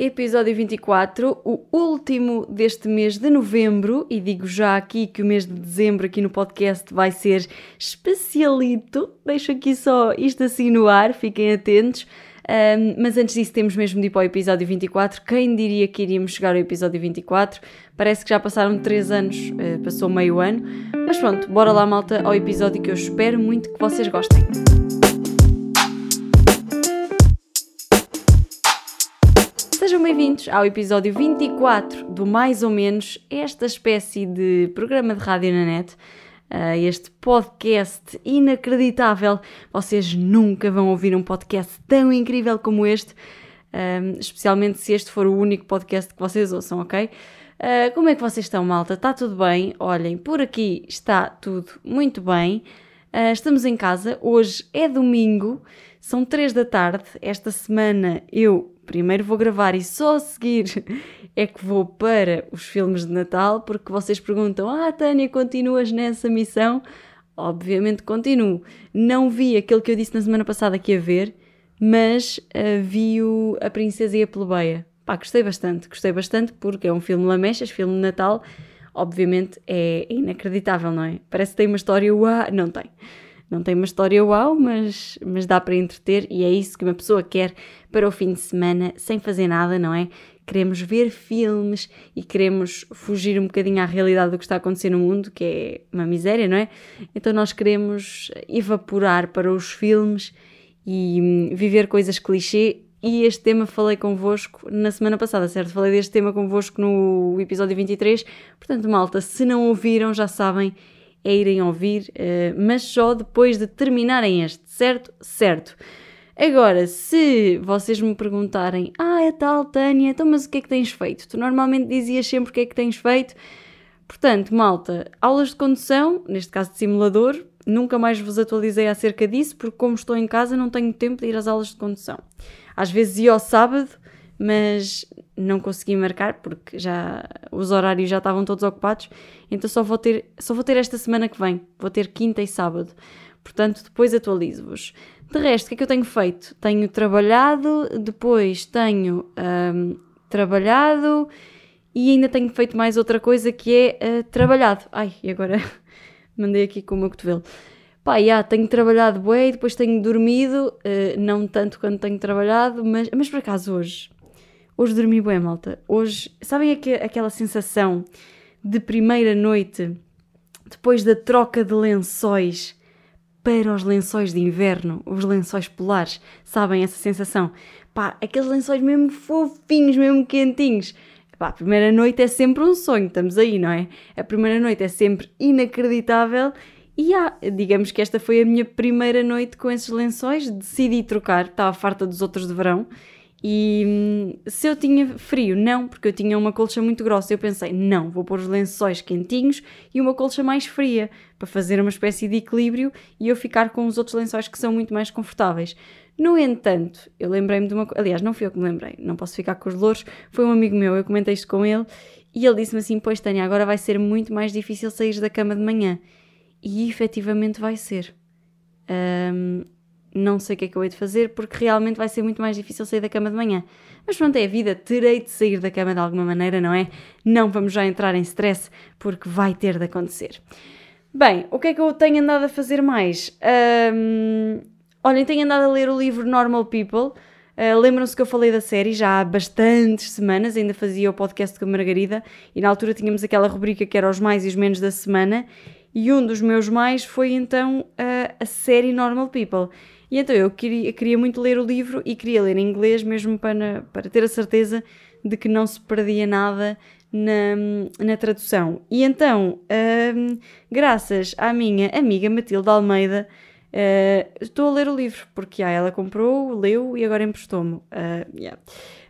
episódio 24, o último deste mês de novembro, e digo já aqui que o mês de dezembro aqui no podcast vai ser especialito. Deixo aqui só isto assim no ar, fiquem atentos. Um, mas antes disso, temos mesmo de ir para o episódio 24. Quem diria que iríamos chegar ao episódio 24? Parece que já passaram 3 anos, uh, passou meio ano. Mas pronto, bora lá, malta, ao episódio que eu espero muito que vocês gostem. Sejam bem-vindos ao episódio 24 do Mais ou Menos, esta espécie de programa de rádio na net, uh, este podcast inacreditável. Vocês nunca vão ouvir um podcast tão incrível como este, uh, especialmente se este for o único podcast que vocês ouçam, ok? Uh, como é que vocês estão, malta? Está tudo bem? Olhem, por aqui está tudo muito bem. estamos em casa, hoje é domingo, são 3 da tarde. Esta semana eu primeiro vou gravar e só a seguir é que vou para os filmes de Natal, porque vocês perguntam: Ah, Tânia, continuas nessa missão? Obviamente continuo. Não vi aquele que eu disse na semana passada que ia ver, mas uh, vi o A Princesa e a Plebeia. Pá, gostei bastante, gostei bastante porque é um filme lamechas, filme de Natal. Obviamente é inacreditável, não é? Parece que tem uma história, uau, não tem. Não tem uma história uau, mas, mas dá para entreter e é isso que uma pessoa quer para o fim de semana, sem fazer nada, não é? Queremos ver filmes e queremos fugir um bocadinho à realidade do que está a acontecer no mundo, que é uma miséria, não é? Então nós queremos evaporar para os filmes e hum, viver coisas clichê. E este tema falei convosco na semana passada, certo? Falei deste tema convosco no episódio 23. Portanto, malta, se não ouviram, já sabem, é irem ouvir, uh, mas só depois de terminarem este, certo? Certo. Agora, se vocês me perguntarem, ah, é tal, Tânia, então mas o que é que tens feito? Tu normalmente dizias sempre o que é que tens feito. Portanto, malta, aulas de condução, neste caso de simulador, nunca mais vos atualizei acerca disso, porque como estou em casa não tenho tempo de ir às aulas de condução. Às vezes ia ao sábado, mas não consegui marcar porque já os horários já estavam todos ocupados, então só vou ter, só vou ter esta semana que vem, vou ter quinta e sábado. Portanto, depois atualizo-vos. De resto, o que é que eu tenho feito? Tenho trabalhado, depois tenho um, trabalhado e ainda tenho feito mais outra coisa que é uh, trabalhado. Ai, e agora mandei aqui com o meu cotovelo. Pá, já, tenho trabalhado bem, depois tenho dormido, uh, não tanto quanto tenho trabalhado, mas, mas por acaso hoje, Hoje dormi bem, malta. Hoje, sabem aqu aquela sensação de primeira noite, depois da troca de lençóis para os lençóis de inverno, os lençóis polares? Sabem essa sensação? Pá, aqueles lençóis mesmo fofinhos, mesmo quentinhos. Pá, a primeira noite é sempre um sonho, estamos aí, não é? A primeira noite é sempre inacreditável e há, digamos que esta foi a minha primeira noite com esses lençóis, decidi trocar, estava farta dos outros de verão e hum, se eu tinha frio, não, porque eu tinha uma colcha muito grossa. Eu pensei, não, vou pôr os lençóis quentinhos e uma colcha mais fria para fazer uma espécie de equilíbrio e eu ficar com os outros lençóis que são muito mais confortáveis. No entanto, eu lembrei-me de uma coisa. Aliás, não fui eu que me lembrei, não posso ficar com os louros. Foi um amigo meu, eu comentei isto com ele e ele disse-me assim: Pois, Tânia, agora vai ser muito mais difícil sair da cama de manhã. E efetivamente vai ser. Um, não sei o que é que eu hei de fazer porque realmente vai ser muito mais difícil sair da cama de manhã. Mas pronto, é a vida, terei de sair da cama de alguma maneira, não é? Não vamos já entrar em stress porque vai ter de acontecer. Bem, o que é que eu tenho andado a fazer mais? Um, olhem, tenho andado a ler o livro Normal People. Uh, Lembram-se que eu falei da série já há bastantes semanas, ainda fazia o podcast com a Margarida e na altura tínhamos aquela rubrica que era os mais e os menos da semana e um dos meus mais foi então a, a série Normal People. E então eu queria, queria muito ler o livro e queria ler em inglês mesmo para, para ter a certeza de que não se perdia nada na, na tradução. E então, hum, graças à minha amiga Matilde Almeida, uh, estou a ler o livro, porque ah, ela comprou, leu e agora emprestou-me. Uh, yeah.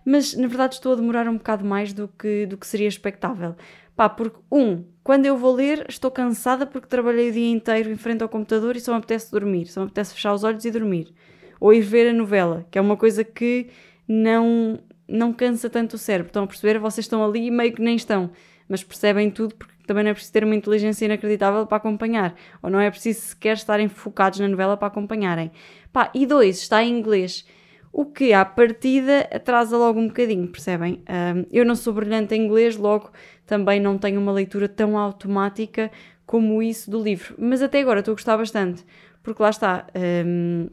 Mas na verdade estou a demorar um bocado mais do que, do que seria expectável. Pá, porque, um, quando eu vou ler, estou cansada porque trabalhei o dia inteiro em frente ao computador e só me apetece dormir, só me apetece fechar os olhos e dormir. Ou ir ver a novela, que é uma coisa que não, não cansa tanto o cérebro. Estão a perceber? Vocês estão ali e meio que nem estão, mas percebem tudo porque também não é preciso ter uma inteligência inacreditável para acompanhar. Ou não é preciso sequer estarem focados na novela para acompanharem. Pá, e dois, está em inglês. o que à partida atrasa logo um bocadinho, percebem? Um, eu não sou brilhante em inglês, logo também não tenho uma leitura tão automática como isso do livro, mas até agora estou a gostar bastante, porque lá está, um,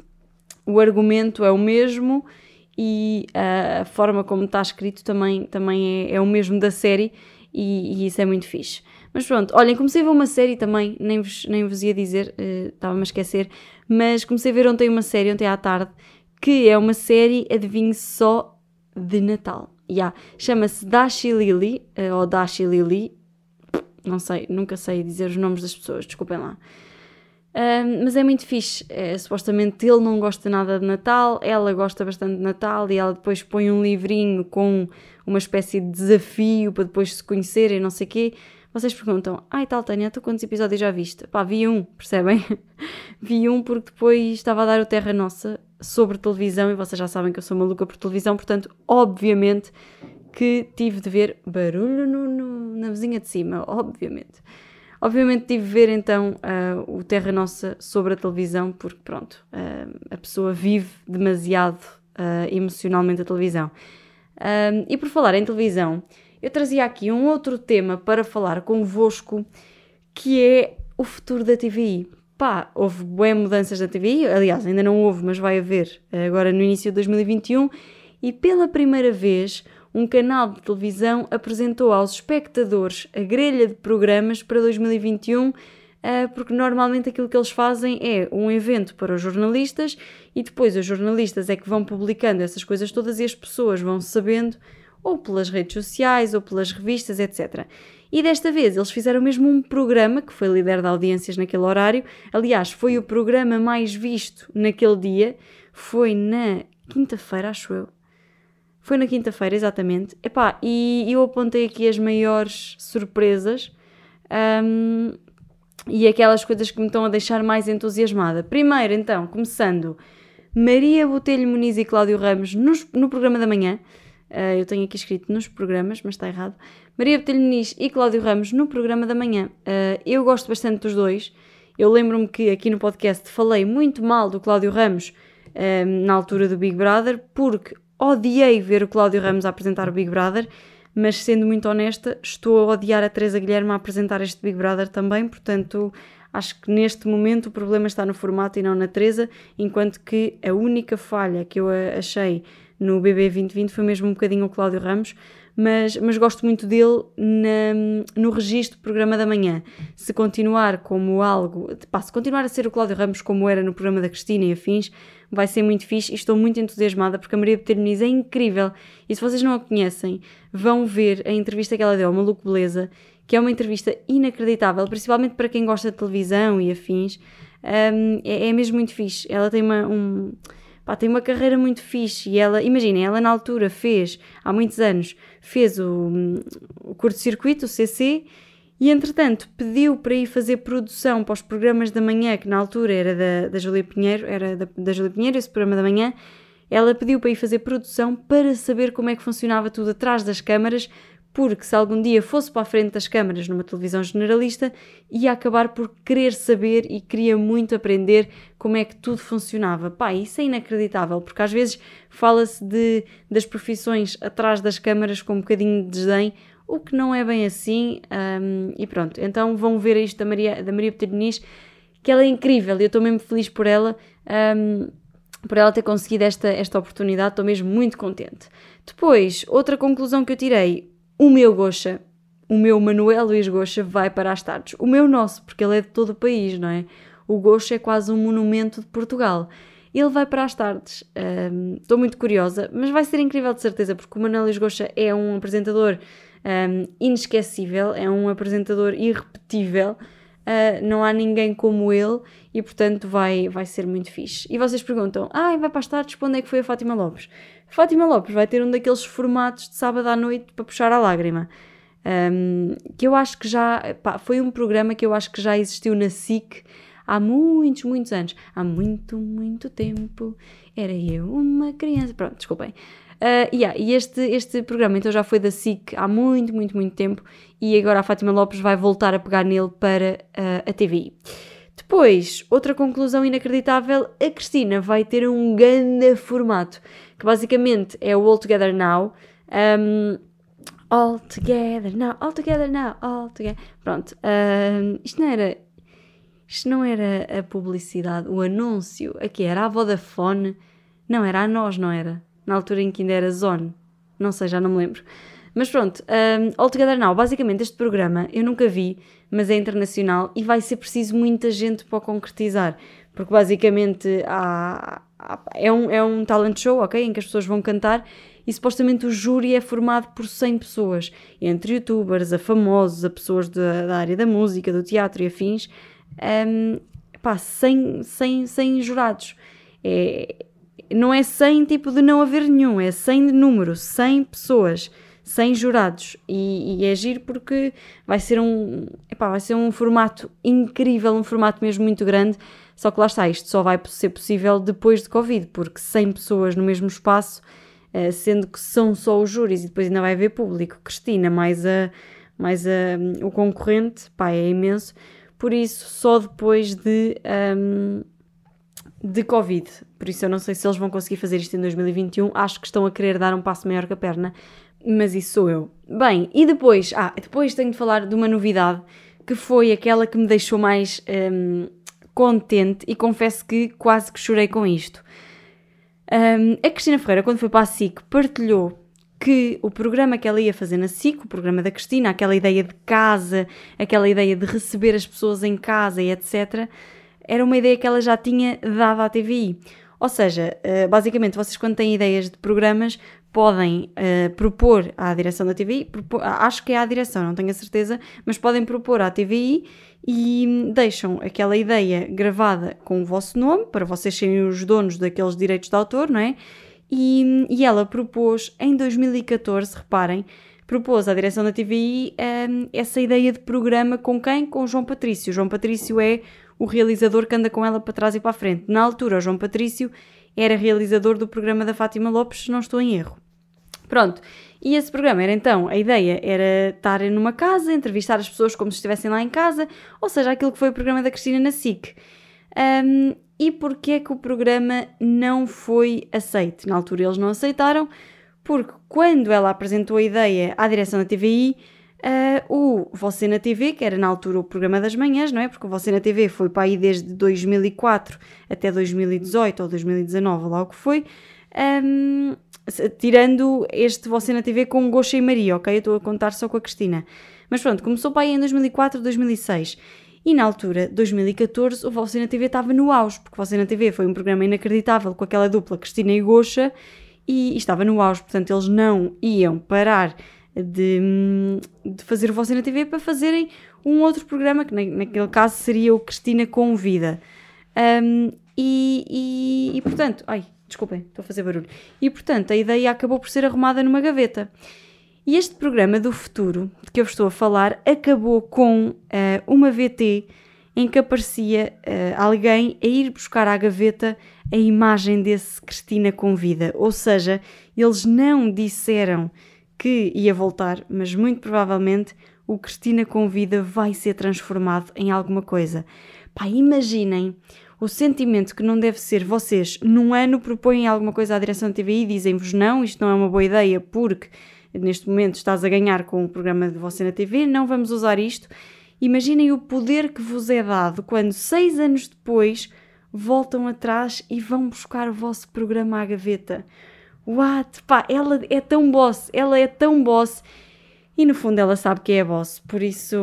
o argumento é o mesmo e a forma como está escrito também, também é, é o mesmo da série e, e, isso é muito fixe. Mas pronto, olhem, comecei a ver uma série também, nem vos, nem vos ia dizer, uh, estava-me a esquecer, mas comecei a ver ontem uma série, ontem à tarde, que é uma série, adivinhe só, de Natal. Yeah. Chama-se Dashi Lily, uh, ou Dashi Lily, não sei, nunca sei dizer os nomes das pessoas, desculpem lá. Uh, mas é muito fixe. É, supostamente ele não gosta nada de Natal, ela gosta bastante de Natal e ela depois põe um livrinho com uma espécie de desafio para depois se conhecerem, não sei o quê. Vocês perguntam, ai tal, Tânia, tu quantos episódios já viste? Pá, vi um, percebem? vi um porque depois estava a dar o Terra Nossa sobre televisão e vocês já sabem que eu sou maluca por televisão, portanto, obviamente que tive de ver barulho no, no, na vizinha de cima, obviamente. Obviamente tive de ver então uh, o Terra Nossa sobre a televisão, porque pronto, uh, a pessoa vive demasiado uh, emocionalmente a televisão. e por falar em televisão, eu trazia aqui um outro tema para falar convosco, que é o futuro da TVI. Pá, houve boas mudanças da TVI, aliás, ainda não houve, mas vai haver agora no início de 2021, e pela primeira vez um canal de televisão apresentou aos espectadores a grelha de programas para 2021 eh, porque normalmente aquilo que eles fazem é um evento para os jornalistas e depois os jornalistas é que vão publicando essas coisas todas e as pessoas vão sabendo ou pelas redes sociais ou pelas revistas, etc. E desta vez eles fizeram mesmo um programa que foi líder de audiências naquele horário. Aliás, foi o programa mais visto naquele dia. Foi na quinta-feira, acho eu. Foi na quinta-feira, exatamente. Epá, e eu apontei aqui as maiores surpresas um, e aquelas coisas que me estão a deixar mais entusiasmada. Primeiro, então, começando, Maria Botelho Muniz e Cláudio Ramos no programa da manhã. Uh, eu tenho aqui escrito nos programas, mas está errado. Maria Botelho Muniz e Cláudio Ramos no programa da manhã. Uh, eu gosto bastante dos dois. Eu lembro-me que aqui no podcast falei muito mal do Cláudio Ramos uh, na altura do Big Brother, porque odiei ver o Cláudio Ramos a apresentar o Big Brother, mas sendo muito honesta, estou a odiar a Teresa Guilherme a apresentar este Big Brother também, portanto acho que neste momento o problema está no formato e não na Teresa, enquanto que a única falha que eu achei no BB 2020 foi mesmo um bocadinho o Cláudio Ramos, mas, mas gosto muito dele na, no registro do programa da manhã. Se continuar como algo, pá, se continuar a ser o Cláudio Ramos como era no programa da Cristina e afins, vai ser muito fixe e estou muito entusiasmada porque a Maria Muniz é incrível. E se vocês não a conhecem, vão ver a entrevista que ela deu ao Maluco Beleza, que é uma entrevista inacreditável, principalmente para quem gosta de televisão e afins. Um, é, é mesmo muito fixe. Ela tem uma. Um, pá, tem uma carreira muito fixe e ela, imaginem, ela na altura fez, há muitos anos, fez o, o curto-circuito, o CC, e entretanto pediu para ir fazer produção para os programas da manhã, que na altura era da, da Júlia Pinheiro, era da, da Júlia Pinheiro, esse programa da manhã, ela pediu para ir fazer produção para saber como é que funcionava tudo atrás das câmaras, porque se algum dia fosse para a frente das câmaras numa televisão generalista, ia acabar por querer saber e queria muito aprender como é que tudo funcionava. Pá, isso é inacreditável, porque às vezes fala-se de, das profissões atrás das câmaras com um bocadinho de desdém, o que não é bem assim, um, e pronto. Então vão ver isto da Maria, da Maria Peternich, que ela é incrível, e eu estou mesmo feliz por ela. Um, por ela ter conseguido esta, esta oportunidade, estou mesmo muito contente. Depois, outra conclusão que eu tirei, o meu Gocha, o meu Manuel Luís Gocha vai para as tardes. O meu nosso, porque ele é de todo o país, não é? O Gocha é quase um monumento de Portugal. Ele vai para as tardes. Um, estou muito curiosa, mas vai ser incrível de certeza, porque o Manuel Luís Gocha é um apresentador um, inesquecível, é um apresentador irrepetível. Uh, não há ninguém como ele e, portanto, vai, vai ser muito fixe. E vocês perguntam: ah, vai para as tardes, para onde é que foi a Fátima Lopes? Fátima Lopes vai ter um daqueles formatos de sábado à noite para puxar a lágrima. Um, que eu acho que já pá, foi um programa que eu acho que já existiu na SIC há muitos, muitos anos. Há muito, muito tempo. Era eu uma criança. Pronto, desculpem. Uh, yeah, e este, este programa então já foi da SIC há muito, muito, muito tempo e agora a Fátima Lopes vai voltar a pegar nele para uh, a TVI. Depois, outra conclusão inacreditável, a Cristina vai ter um grande formato. Que basicamente é o All Together Now. Um, all Together Now, All Together Now, All Together. Pronto, um, isto não era. Isto não era a publicidade, o anúncio. Aqui era a Vodafone. Não, era a nós, não era? Na altura em que ainda era Zone. Não sei, já não me lembro. Mas pronto, um, All Together Now, basicamente este programa eu nunca vi, mas é internacional e vai ser preciso muita gente para o concretizar, porque basicamente há, há, é, um, é um talent show, ok? Em que as pessoas vão cantar e supostamente o júri é formado por 100 pessoas, entre youtubers, a famosos, a pessoas da, da área da música, do teatro e afins, um, pá, 100, 100, 100 jurados. É, não é 100 tipo de não haver nenhum, é 100 de número, 100 pessoas, 100 jurados. E, e é giro porque vai ser um, epá, vai ser um formato incrível, um formato mesmo muito grande. Só que lá está, isto só vai ser possível depois de Covid, porque 100 pessoas no mesmo espaço, eh, sendo que são só os júris e depois ainda vai haver público. Cristina, mais, a, mais a, o concorrente, pá, é imenso. Por isso, só depois de. Um, de Covid. Por isso eu não sei se eles vão conseguir fazer isto em 2021. Acho que estão a querer dar um passo maior que a perna, mas isso sou eu. Bem, e depois, ah, depois tenho de falar de uma novidade que foi aquela que me deixou mais um, contente e confesso que quase que chorei com isto. Um, a Cristina Ferreira, quando foi para a SIC, partilhou que o programa que ela ia fazer na SIC, o programa da Cristina, aquela ideia de casa, aquela ideia de receber as pessoas em casa e etc., era uma ideia que ela já tinha dado à TVI. Ou seja, eh, basicamente, vocês quando têm ideias de programas podem uh, propor à direção da TVI, propor, acho que é à direção, não tenho a certeza, mas podem propor à TVI e deixam aquela ideia gravada com o vosso nome, para vocês serem os donos daqueles direitos de autor, não é? E, e ela propôs em 2014, reparem, propôs à direção da TVI um, ehm, essa ideia de programa com quem? Com o João Patrício. O João Patrício é o realizador que anda com ela para trás e para a frente. Na altura, o João Patrício era realizador do programa da Fátima Lopes, se não estou em erro. Pronto, e esse programa era então, a ideia era estar numa casa, entrevistar as pessoas como se estivessem lá em casa, ou seja, aquilo que foi o programa da Cristina na SIC. Um, e porquê é que o programa não foi aceito? Na altura eles não aceitaram, porque quando ela apresentou a ideia à direção da TVI, Uh, o Você na TV, que era na altura o programa das manhãs, não é? Porque o Você na TV foi para aí desde 2004 até 2018 ou 2019, lá o que foi. Um, tirando este Você na TV com Goxa e Maria, ok? Eu estou a contar só com a Cristina. Mas pronto, começou para aí em 2004, 2006. E na altura, 2014, o Você na TV estava no auge, porque Você na TV foi um programa inacreditável com aquela dupla Cristina e Goxa e, e estava no auge, portanto eles não iam parar de, de fazer o Você na TV para fazerem um outro programa, que naquele caso seria o Cristina Convida. Um, e, e, e, portanto, ai, desculpem, estou a fazer barulho. E portanto, a ideia acabou por ser arrumada numa gaveta. E este programa do futuro, de que eu estou a falar, acabou com uh, uma VT em que aparecia uh, alguém a ir buscar à gaveta a imagem desse Cristina Convida. Ou seja, eles não disseram que ia voltar, mas muito provavelmente o Cristina Convida vai ser transformado em alguma coisa. Pá, imaginem o sentimento que não deve ser vocês num ano propõem alguma coisa à direção da TVI e dizem-vos não, isto não é uma boa ideia porque neste momento estás a ganhar com o programa de você na TV, não vamos usar isto. Imaginem o poder que vos é dado quando seis anos depois voltam atrás e vão buscar o vosso programa à gaveta. What? Pá, ela é tão boss, ela é tão boss e no fundo ela sabe que é boss, por isso.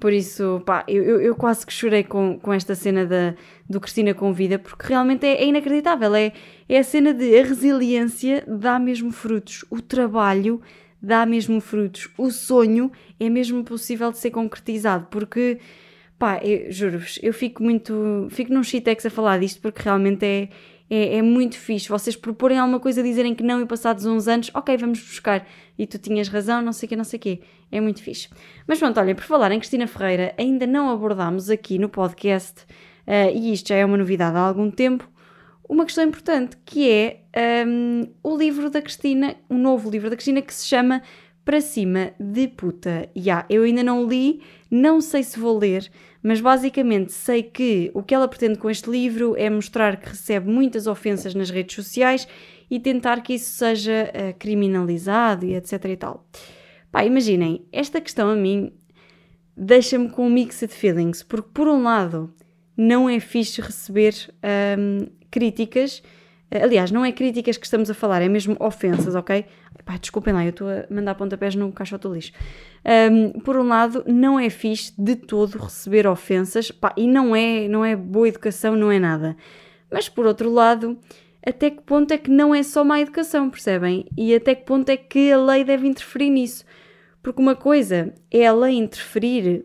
Por isso, pá, eu, eu, quase que chorei com, com esta cena da, do Cristina Convida, porque realmente é, é inacreditável. É, é a cena de a resiliência dá mesmo frutos, o trabalho dá mesmo frutos, o sonho é mesmo possível de ser concretizado, porque, pá, juro-vos, eu fico muito. fico num shitex a falar disto, porque realmente é é, é, muito fixe. Vocês proporem alguma coisa, dizerem que não e passados uns anos, ok, vamos buscar. E tu tinhas razão, não sei o que, não sei o quê. É muito fixe. Mas pronto, olhem, por falar em Cristina Ferreira, ainda não abordámos aqui no podcast, uh, e isto já é uma novidade há algum tempo, uma questão importante, que é um, o livro da Cristina, um novo livro da Cristina que se chama Para Cima de Puta. Yeah, eu ainda não li, não sei se vou ler, mas basicamente sei que o que ela pretende com este livro é mostrar que recebe muitas ofensas nas redes sociais e tentar que isso seja uh, criminalizado e etc e tal. Pá, imaginem, esta questão a mim deixa-me com mixed feelings, porque por um lado não é fixe receber um, críticas, aliás, não é críticas que estamos a falar, é mesmo ofensas, ok? Pá, desculpem lá, eu estou a mandar pontapés no caixote do lixo. Um, por um lado, não é fixe de todo receber ofensas, pá, e não é, não é boa educação, não é nada. Mas por outro lado, até que ponto é que não é só má educação, percebem? E até que ponto é que a lei deve interferir nisso? Porque uma coisa é a lei interferir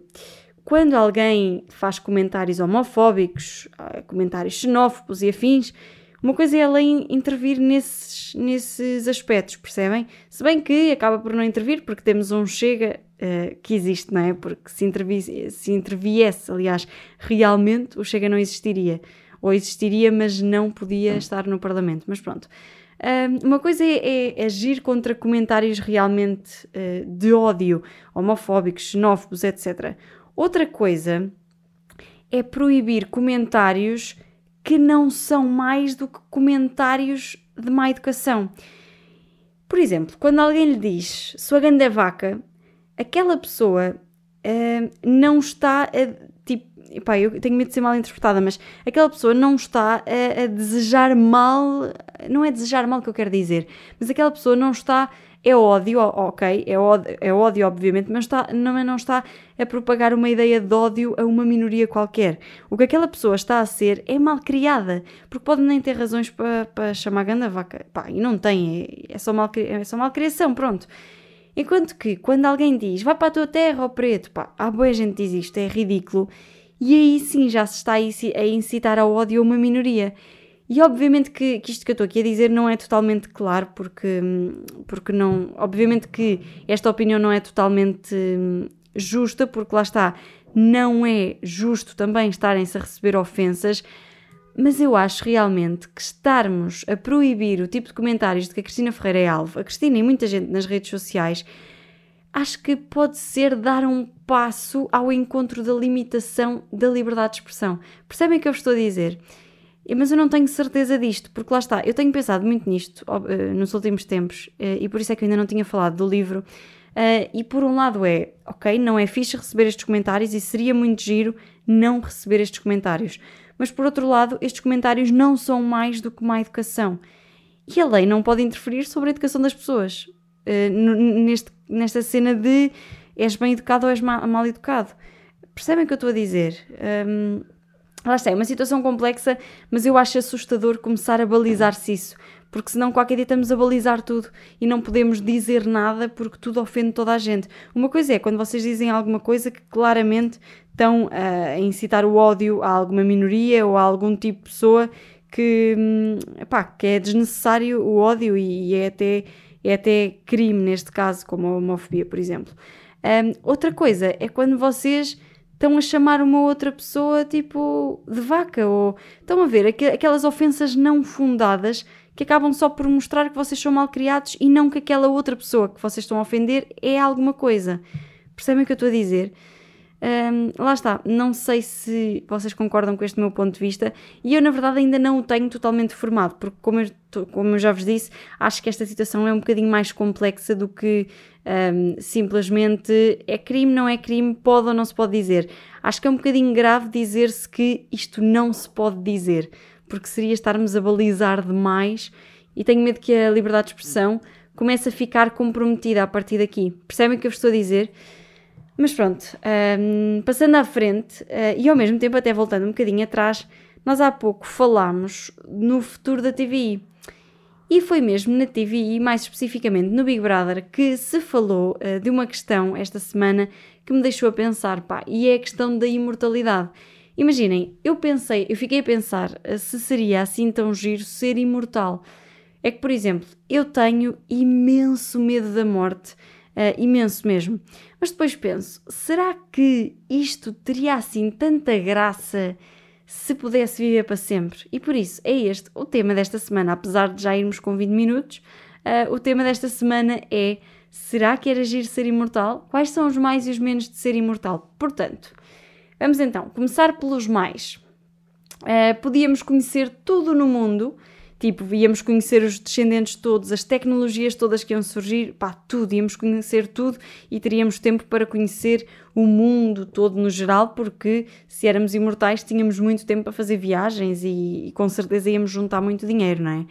quando alguém faz comentários homofóbicos, ah, comentários xenófobos e afins, uma coisa é a lei intervir nesses, nesses aspectos, percebem? Se bem que acaba por não intervir, porque temos um chega uh, que existe, não é? Porque se, se interviesse, aliás, realmente, o chega não existiria. Ou existiria, mas não podia estar no Parlamento. Mas pronto uma coisa é, é, agir contra comentários realmente uh, de ódio, homofóbicos, xenófobos, etc. Outra coisa é proibir comentários que não são mais do que comentários de má educação. Por exemplo, quando alguém lhe diz sua grande é vaca, aquela pessoa uh, não está a epá, eu tenho medo de ser mal interpretada, mas aquela pessoa não está a, a, desejar mal, não é desejar mal que eu quero dizer, mas aquela pessoa não está, é ódio, ok, é ódio, é ódio obviamente, mas está, não, não está a propagar uma ideia de ódio a uma minoria qualquer. O que aquela pessoa está a ser é mal criada, porque pode nem ter razões para, para chamar ganda vaca, pá, e não tem, é, é, só mal, é só mal criação, pronto. Enquanto que quando alguém diz vai para a tua terra, ó preto, pá, há boa gente diz isto, é ridículo e aí sim já se está a incitar ao ódio a uma minoria. E obviamente que, que isto que eu estou aqui a dizer não é totalmente claro, porque, porque não. Obviamente que esta opinião não é totalmente hum, justa, porque lá está, não é justo também estarem-se a receber ofensas, mas eu acho realmente que estarmos a proibir o tipo de comentários de que a Cristina Ferreira é alvo, a Cristina e muita gente nas redes sociais, acho que pode ser dar um passo ao encontro da limitação da liberdade de expressão. Percebem o que eu estou a dizer? Mas eu não tenho certeza disto, porque lá está, eu tenho pensado muito nisto uh, nos últimos tempos uh, e por isso é que eu ainda não tinha falado do livro. Uh, e por um lado é, ok, não é fixe receber estes comentários e seria muito giro não receber estes comentários. Mas por outro lado, estes comentários não são mais do que má educação. E a lei não pode interferir sobre a educação das pessoas. neste, nesta cena de és bem educado ou és mal, mal educado. Percebem o que eu estou a dizer? Um, lá está, é uma situação complexa, mas eu acho assustador começar a balizar-se isso, porque senão qualquer dia estamos a balizar tudo e não podemos dizer nada porque tudo ofende toda a gente. Uma coisa é quando vocês dizem alguma coisa que claramente estão a incitar o ódio a alguma minoria ou a algum tipo de pessoa que, hum, pá, que é desnecessário o ódio e é até, é até crime neste caso, como a homofobia, por exemplo. Um, outra coisa é quando vocês estão a chamar uma outra pessoa tipo de vaca ou estão a ver aquelas ofensas não fundadas que acabam só por mostrar que vocês são mal criados e não que aquela outra pessoa que vocês estão a ofender é alguma coisa. Percebem o que eu estou a dizer? Um, lá está, não sei se vocês concordam com este meu ponto de vista e eu, na verdade, ainda não o tenho totalmente formado, porque, como eu, como eu já vos disse, acho que esta situação é um bocadinho mais complexa do que um, simplesmente é crime, não é crime, pode ou não se pode dizer. Acho que é um bocadinho grave dizer-se que isto não se pode dizer, porque seria estarmos a balizar demais e tenho medo que a liberdade de expressão comece a ficar comprometida a partir daqui. Percebem o que eu vos estou a dizer? Mas pronto, um, passando à frente uh, e ao mesmo tempo até voltando um bocadinho atrás, nós há pouco falámos no futuro da TVI. E foi mesmo na TVI, mais especificamente no Big Brother, que se falou uh, de uma questão esta semana que me deixou a pensar, pá, e é a questão da imortalidade. Imaginem, eu pensei, eu fiquei a pensar uh, se seria assim tão giro ser imortal. É que, por exemplo, eu tenho imenso medo da morte Uh, imenso mesmo. Mas depois penso, será que isto teria assim tanta graça se pudesse viver para sempre? E por isso é este o tema desta semana, apesar de já irmos com 20 minutos. Uh, o tema desta semana é: será que era agir ser imortal? Quais são os mais e os menos de ser imortal? Portanto, vamos então começar pelos mais. Uh, podíamos conhecer tudo no mundo, Tipo, íamos conhecer os descendentes todos, as tecnologias todas que iam surgir, pá, tudo, íamos conhecer tudo e teríamos tempo para conhecer o mundo todo no geral, porque se éramos imortais tínhamos muito tempo para fazer viagens e, e com certeza íamos juntar muito dinheiro, não é?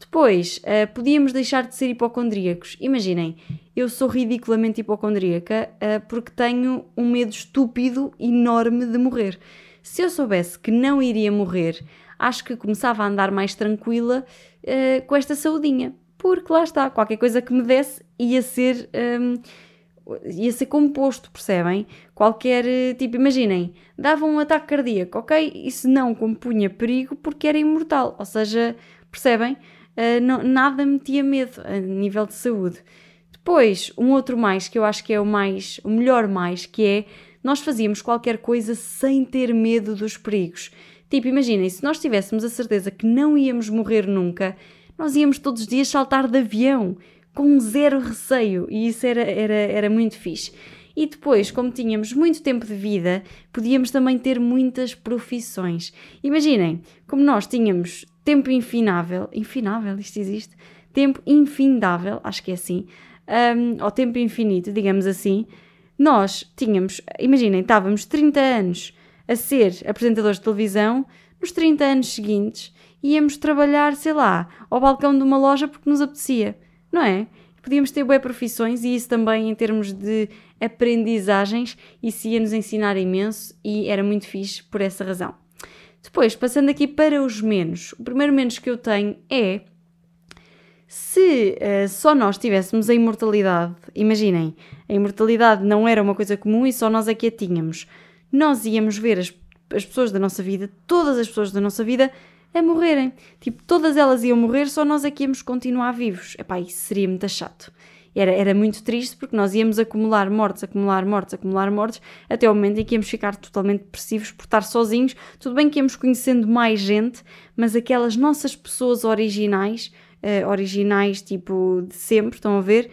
Depois, uh, podíamos deixar de ser hipocondríacos. Imaginem, eu sou ridiculamente hipocondríaca uh, porque tenho um medo estúpido enorme de morrer. Se eu soubesse que não iria morrer, acho que começava a andar mais tranquila uh, com esta saudinha. Porque lá está, qualquer coisa que me desse ia ser. Um, ia ser composto, percebem? Qualquer tipo, imaginem, dava um ataque cardíaco, ok? Isso não compunha perigo porque era imortal, ou seja, percebem? uh, não, nada me metia medo a nível de saúde. Depois, um outro mais que eu acho que é o mais, o melhor mais, que é nós fazíamos qualquer coisa sem ter medo dos perigos. Tipo, imaginem, se nós tivéssemos a certeza que não íamos morrer nunca, nós íamos todos os dias saltar de avião, com zero receio, e isso era, era, era muito fixe. E depois, como tínhamos muito tempo de vida, podíamos também ter muitas profissões. Imaginem, como nós tínhamos tempo infinável, infinável, isto existe, tempo infindável, acho que é assim, um, ou tempo infinito, digamos assim, nós tínhamos, imaginem, estávamos 30 anos a ser apresentadores de televisão, nos 30 anos seguintes íamos trabalhar, sei lá, ao balcão de uma loja porque nos apetecia, não é? Podíamos ter boas profissões e isso também em termos de aprendizagens, isso ia nos ensinar imenso e era muito fixe por essa razão. Depois, passando aqui para os menos, o primeiro menos que eu tenho é se uh, só nós tivéssemos a imortalidade, imaginem, a imortalidade não era uma coisa comum e só nós é que a tínhamos, nós íamos ver as, as pessoas da nossa vida, todas as pessoas da nossa vida, a morrerem. Tipo, todas elas iam morrer, só nós é que íamos continuar vivos. Epá, isso seria muito chato era, era muito triste porque nós íamos acumular mortes, acumular mortes, acumular mortes, até o momento em que íamos ficar totalmente depressivos por estar sozinhos. Tudo bem que íamos conhecendo mais gente, mas aquelas nossas pessoas originais, uh, originais tipo de sempre, estão a ver,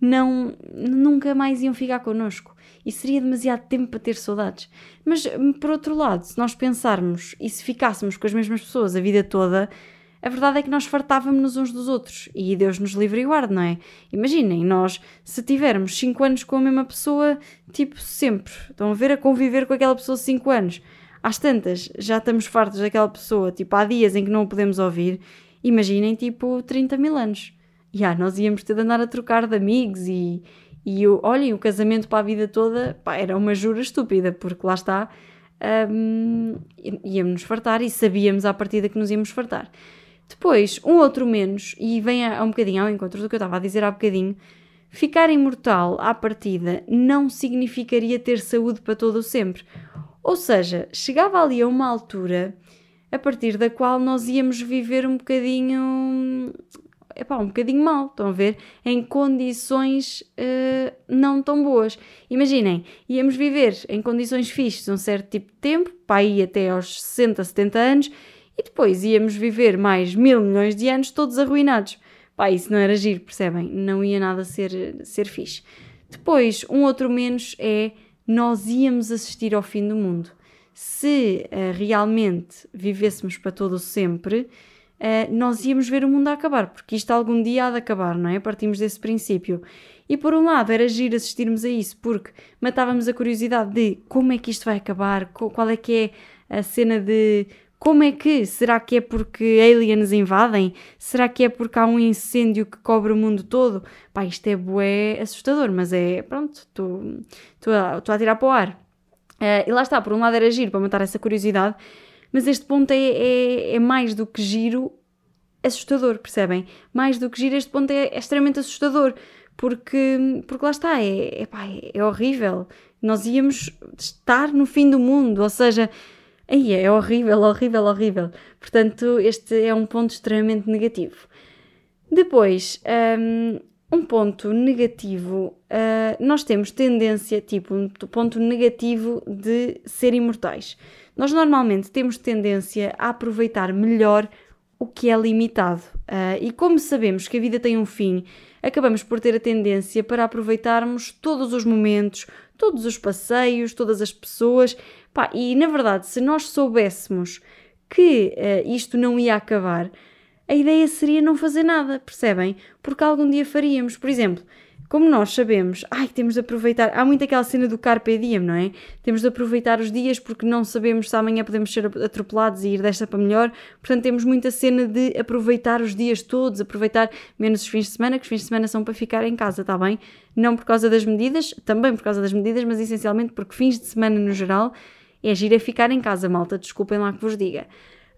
não, nunca mais iam ficar connosco. E seria demasiado tempo para ter saudades. Mas, por outro lado, se nós pensarmos e se ficássemos com as mesmas pessoas a vida toda, a verdade é que nós fartávamos uns dos outros e Deus nos livre e guarde, não é? Imaginem, nós, se tivermos 5 anos com a mesma pessoa, tipo, sempre, estão a ver a conviver com aquela pessoa 5 anos, às tantas já estamos fartos daquela pessoa, tipo, há dias em que não o podemos ouvir, imaginem, tipo, 30 mil anos. E ah, nós íamos ter de andar a trocar de amigos e, e olhem, o casamento para a vida toda pá, era uma jura estúpida, porque lá está, um, íamos fartar e sabíamos à partida que nos íamos fartar. Depois, um outro menos, e vem a, a um bocadinho ao encontro do que eu estava a dizer há bocadinho, ficar imortal à partida não significaria ter saúde para todo o sempre. Ou seja, chegava ali a uma altura a partir da qual nós íamos viver um bocadinho. Epá, um bocadinho mal, estão a ver? Em condições uh, não tão boas. Imaginem, íamos viver em condições fixas um certo tipo de tempo, para ir até aos 60, 70 anos, e depois íamos viver mais mil milhões de anos todos arruinados. Pá, isso não era giro, percebem? Não ia nada ser, ser fixe. Depois, um outro menos é nós íamos assistir ao fim do mundo. Se uh, realmente vivêssemos para todo sempre, uh, nós íamos ver o mundo a acabar, porque isto algum dia há de acabar, não é? Partimos desse princípio. E por um lado era giro assistirmos a isso, porque matávamos a curiosidade de como é que isto vai acabar, qual é que é a cena de como é que? Será que é porque aliens invadem? Será que é porque há um incêndio que cobre o mundo todo? Pá, isto é bué assustador, mas é, pronto, estou a, a tirar para o ar. Uh, e lá está, por um lado era giro para matar essa curiosidade, mas este ponto é, é, é, mais do que giro, assustador, percebem? Mais do que giro, este ponto é, é extremamente assustador, porque, porque lá está, é, é, pá, é horrível. Nós íamos estar no fim do mundo, ou seja, Aí é horrível, horrível, horrível. Portanto, este é um ponto extremamente negativo. Depois, um, um ponto negativo, uh, nós temos tendência, tipo, um ponto negativo de ser imortais. Nós normalmente temos tendência a aproveitar melhor o que é limitado. Uh, e como sabemos que a vida tem um fim, acabamos por ter a tendência para aproveitarmos todos os momentos, todos os passeios, todas as pessoas, Pá, e na verdade, se nós soubéssemos que uh, isto não ia acabar, a ideia seria não fazer nada, percebem? Porque algum dia faríamos. Por exemplo, como nós sabemos, ai, temos de aproveitar, há muito aquela cena do carpe diem, não é? Temos de aproveitar os dias porque não sabemos se amanhã podemos ser atropelados e ir desta para melhor, portanto temos muita cena de aproveitar os dias todos, aproveitar menos os fins de semana, que os fins de semana são para ficar em casa, está bem? Não por causa das medidas, também por causa das medidas, mas essencialmente porque fins de semana no geral é giro a ficar em casa, malta, desculpem lá que vos diga.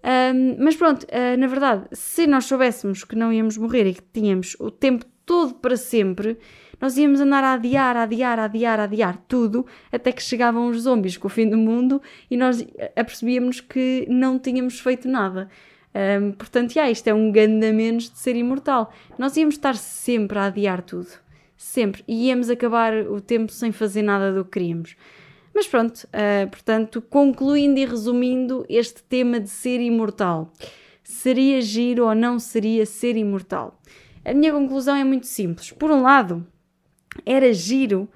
Um, mas pronto, uh, na verdade, se nós soubéssemos que não íamos morrer e que tínhamos o tempo todo para sempre, nós íamos andar a adiar, a adiar, a adiar, a adiar tudo até que chegavam os zombies com o fim do mundo e nós apercebíamos que não tínhamos feito nada. Um, portanto, yeah, isto é um a menos de ser imortal. Nós íamos estar sempre a adiar tudo. Sempre. E íamos acabar o tempo sem fazer nada do que queríamos. Mas pronto, uh, portanto, concluindo e resumindo este tema de ser imortal. Seria giro ou não seria ser imortal? A minha conclusão é muito simples. Por um lado, era giro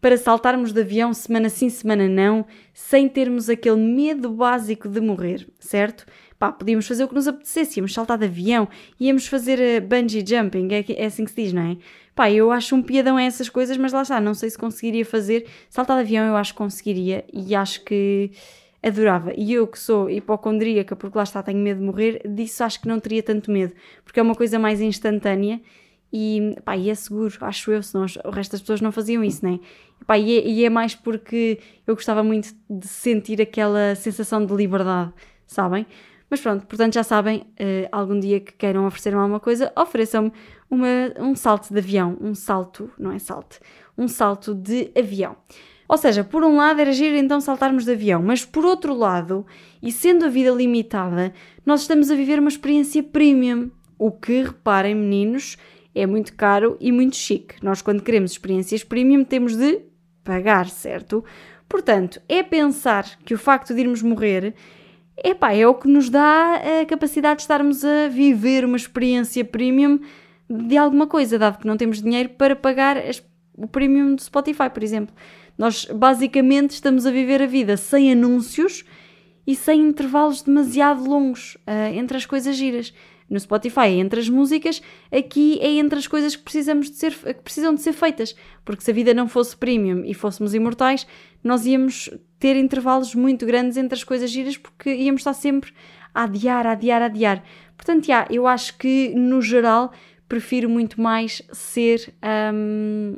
para saltarmos de avião semana sim, semana não, sem termos aquele medo básico de morrer, certo? Pá, podíamos fazer o que nos apetecesse, íamos saltar de avião, íamos fazer uh, bungee jumping, é, é assim que se diz, não é? Pá, eu acho um piadão a essas coisas, mas lá está, não sei se conseguiria fazer. Saltar de avião eu acho que conseguiria e acho que adorava. E eu que sou hipocondríaca, porque lá está, tenho medo de morrer, disso acho que não teria tanto medo, porque é uma coisa mais instantânea e, pá, e é seguro, acho eu, senão o resto das pessoas não faziam isso, né? Pá, e, é, e é mais porque eu gostava muito de sentir aquela sensação de liberdade, sabem? Mas pronto, portanto já sabem, uh, algum dia que queiram oferecer-me alguma coisa, ofereçam-me um salto de avião, um salto, não é salto, um salto de avião. Ou seja, por um lado era giro então saltarmos de avião, mas por outro lado, e sendo a vida limitada, nós estamos a viver uma experiência premium. O que, reparem, meninos, é muito caro e muito chique. Nós, quando queremos experiências premium, temos de pagar, certo? Portanto, é pensar que o facto de irmos morrer epá, é o que nos dá a capacidade de estarmos a viver uma experiência premium de alguma coisa, dado que não temos dinheiro para pagar o premium do Spotify, por exemplo. Nós basicamente estamos a viver a vida sem anúncios e sem intervalos demasiado longos uh, entre as coisas giras. No Spotify é entre as músicas, aqui é entre as coisas que, precisamos de ser, que precisam de ser feitas. Porque se a vida não fosse premium e fôssemos imortais, nós íamos ter intervalos muito grandes entre as coisas giras porque íamos estar sempre a adiar, a adiar, a adiar. Portanto, yeah, eu acho que no geral prefiro muito mais ser. Um,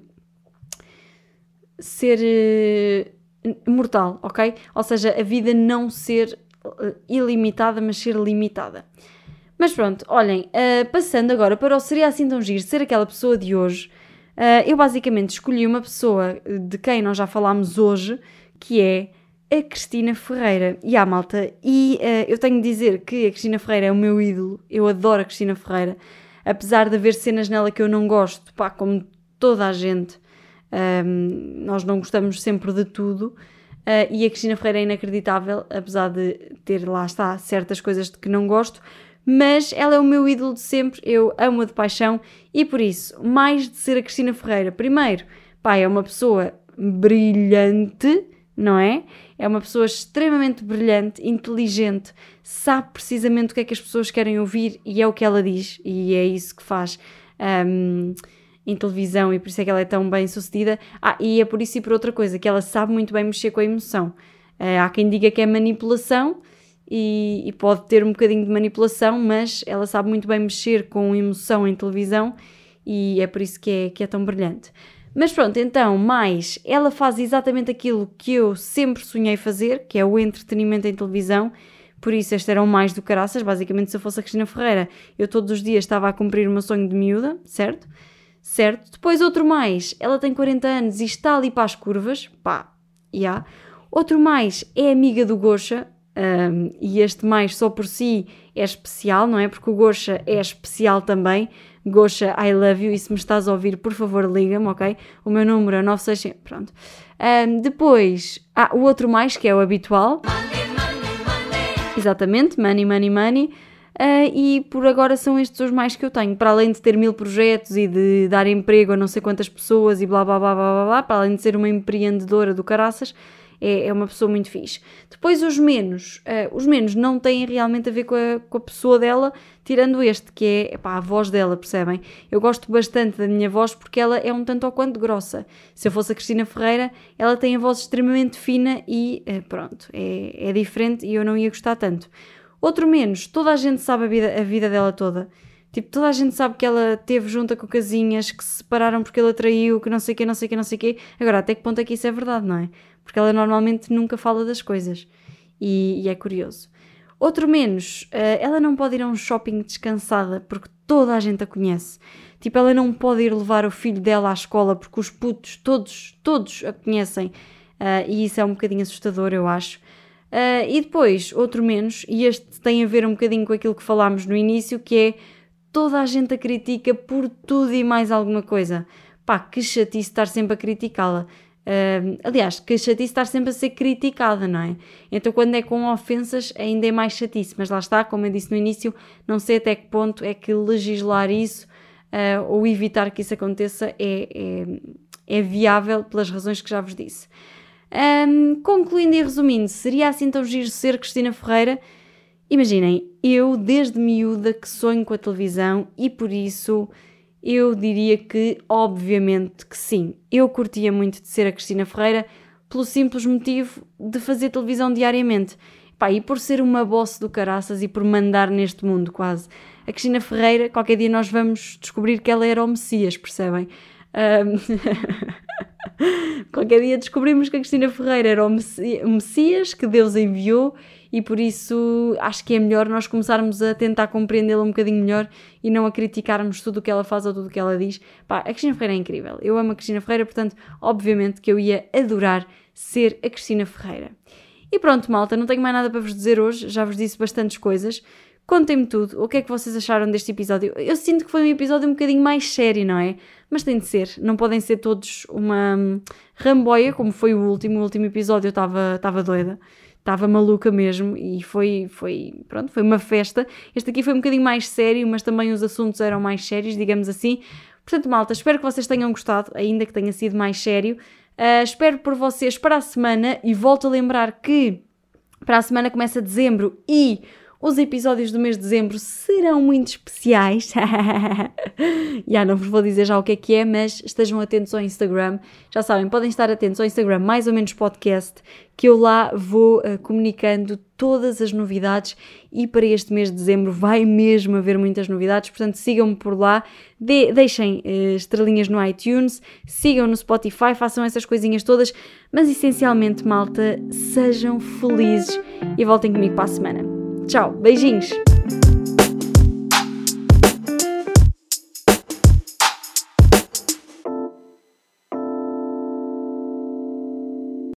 ser uh, mortal, ok? Ou seja, a vida não ser uh, ilimitada, mas ser limitada. Mas pronto, olhem, uh, passando agora para o Seria Assim Tão Giro ser aquela pessoa de hoje, eu basicamente escolhi uma pessoa de quem nós já falámos hoje, que é a Cristina Ferreira. E a malta, e eu tenho de dizer que a Cristina Ferreira é o meu ídolo, eu adoro a Cristina Ferreira, apesar de haver cenas nela que eu não gosto, pá, como toda a gente um, nós não gostamos sempre de tudo. Uh, e a Cristina Ferreira é inacreditável, apesar de ter lá está certas coisas de que não gosto, mas ela é o meu ídolo de sempre, eu amo-a de paixão e por isso, mais de ser a Cristina Ferreira, primeiro, pá, é uma pessoa brilhante, não é? É uma pessoa extremamente brilhante, inteligente, sabe precisamente o que é que as pessoas querem ouvir e é o que ela diz, e é isso que faz. Um, em televisão e por isso é que ela é tão bem sucedida. Ah, e é por isso e por outra coisa, que ela sabe muito bem mexer com a emoção. Uh, há quem diga que é manipulação e, e, pode ter um bocadinho de manipulação, mas ela sabe muito bem mexer com emoção em televisão e é por isso que é, que é tão brilhante. Mas pronto, então, mais, ela faz exatamente aquilo que eu sempre sonhei fazer, que é o entretenimento em televisão. Por isso, este era o mais do caraças. Basicamente, se eu fosse a Cristina Ferreira, eu todos os dias estava a cumprir o meu sonho de miúda, certo? Certo? Depois outro mais, ela tem 40 anos e está ali para as curvas, pá, já. Yeah. Outro mais é amiga do Gosha, um, e este mais só por si é especial, não é? Porque o Gosha é especial também. Gosha, I love you, e se me estás a ouvir, por favor, liga-me, ok? O meu número é 965, pronto. Um, depois, ah, o outro mais, que é o habitual. Money, money, money. Exatamente, money, money, money. Uh, e por agora são estes os mais que eu tenho. Para além de ter mil projetos e de dar emprego a não sei quantas pessoas e blá blá blá blá blá, blá para além de ser uma empreendedora do caraças, é, é uma pessoa muito fixe. Depois os menos, uh, os menos não têm realmente a ver com a, com a pessoa dela, tirando este, que é epá, a voz dela, percebem? Eu gosto bastante da minha voz porque ela é um tanto ou quanto grossa. Se eu fosse a Cristina Ferreira, ela tem a voz extremamente fina e uh, pronto, é, é diferente e eu não ia gostar tanto. Outro menos, toda a gente sabe a vida, a vida dela toda. Tipo, toda a gente sabe que ela teve junta com casinhas, que se separaram porque ele atraiu, que não sei o quê, não sei o quê, não sei o quê. Agora, até que ponto é que isso é verdade, não é? Porque ela normalmente nunca fala das coisas. E, e é curioso. Outro menos, uh, ela não pode ir a um shopping descansada porque toda a gente a conhece. Tipo, ela não pode ir levar o filho dela à escola porque os putos, todos, todos a conhecem. Uh, e isso é um bocadinho assustador, eu acho. Uh, e depois, outro menos, e este tem a ver um bocadinho com aquilo que falámos no início, que é toda a gente a critica por tudo e mais alguma coisa. Pá, que chatice estar sempre a criticá-la. Uh, aliás, que chatice estar sempre a ser criticada, não é? Então, quando é com ofensas, ainda é mais chatice. Mas lá está, como eu disse no início, não sei até que ponto é que legislar isso uh, ou evitar que isso aconteça é, é, é, viável pelas razões que já vos disse. Um, concluindo e resumindo, seria assim tão giro ser Cristina Ferreira? Imaginem, eu desde miúda que sonho com a televisão e por isso eu diria que obviamente que sim. Eu curtia muito de ser a Cristina Ferreira pelo simples motivo de fazer televisão diariamente. Pá, e por ser uma boss do caraças e por mandar neste mundo quase. A Cristina Ferreira, qualquer dia nós vamos descobrir que ela era o Messias, percebem? Um... qualquer dia descobrimos que a Cristina Ferreira era o Messias que Deus enviou e por isso acho que é melhor nós começarmos a tentar compreendê-la um bocadinho melhor e não a criticarmos tudo o que ela faz ou tudo o que ela diz. Pá, a Cristina Ferreira é incrível. Eu amo a Cristina Ferreira, portanto, obviamente que eu ia adorar ser a Cristina Ferreira. E pronto, malta, não tenho mais nada para vos dizer hoje, já vos disse bastantes coisas. Contem-me tudo, o que é que vocês acharam deste episódio? Eu sinto que foi um episódio um bocadinho mais sério, não é? Mas tem de ser, não podem ser todos uma hum, ramboia, como foi o último, o último episódio eu estava doida estava maluca mesmo e foi, foi, pronto, foi uma festa. Este aqui foi um bocadinho mais sério, mas também os assuntos eram mais sérios, digamos assim. Portanto, malta, espero que vocês tenham gostado, ainda que tenha sido mais sério. Uh, espero por vocês para a semana e volto a lembrar que para a semana começa dezembro e os episódios do mês de dezembro serão muito especiais. já não vos vou dizer já o que é que é, mas estejam atentos ao Instagram. Já sabem, podem estar atentos ao Instagram, mais ou menos podcast, que eu lá vou uh, comunicando todas as novidades e para este mês de dezembro vai mesmo haver muitas novidades, portanto sigam-me por lá, de, deixem uh, estrelinhas no iTunes, sigam no Spotify, façam essas coisinhas todas, mas essencialmente, malta, sejam felizes e voltem comigo para a semana. Tchau, beijinhos!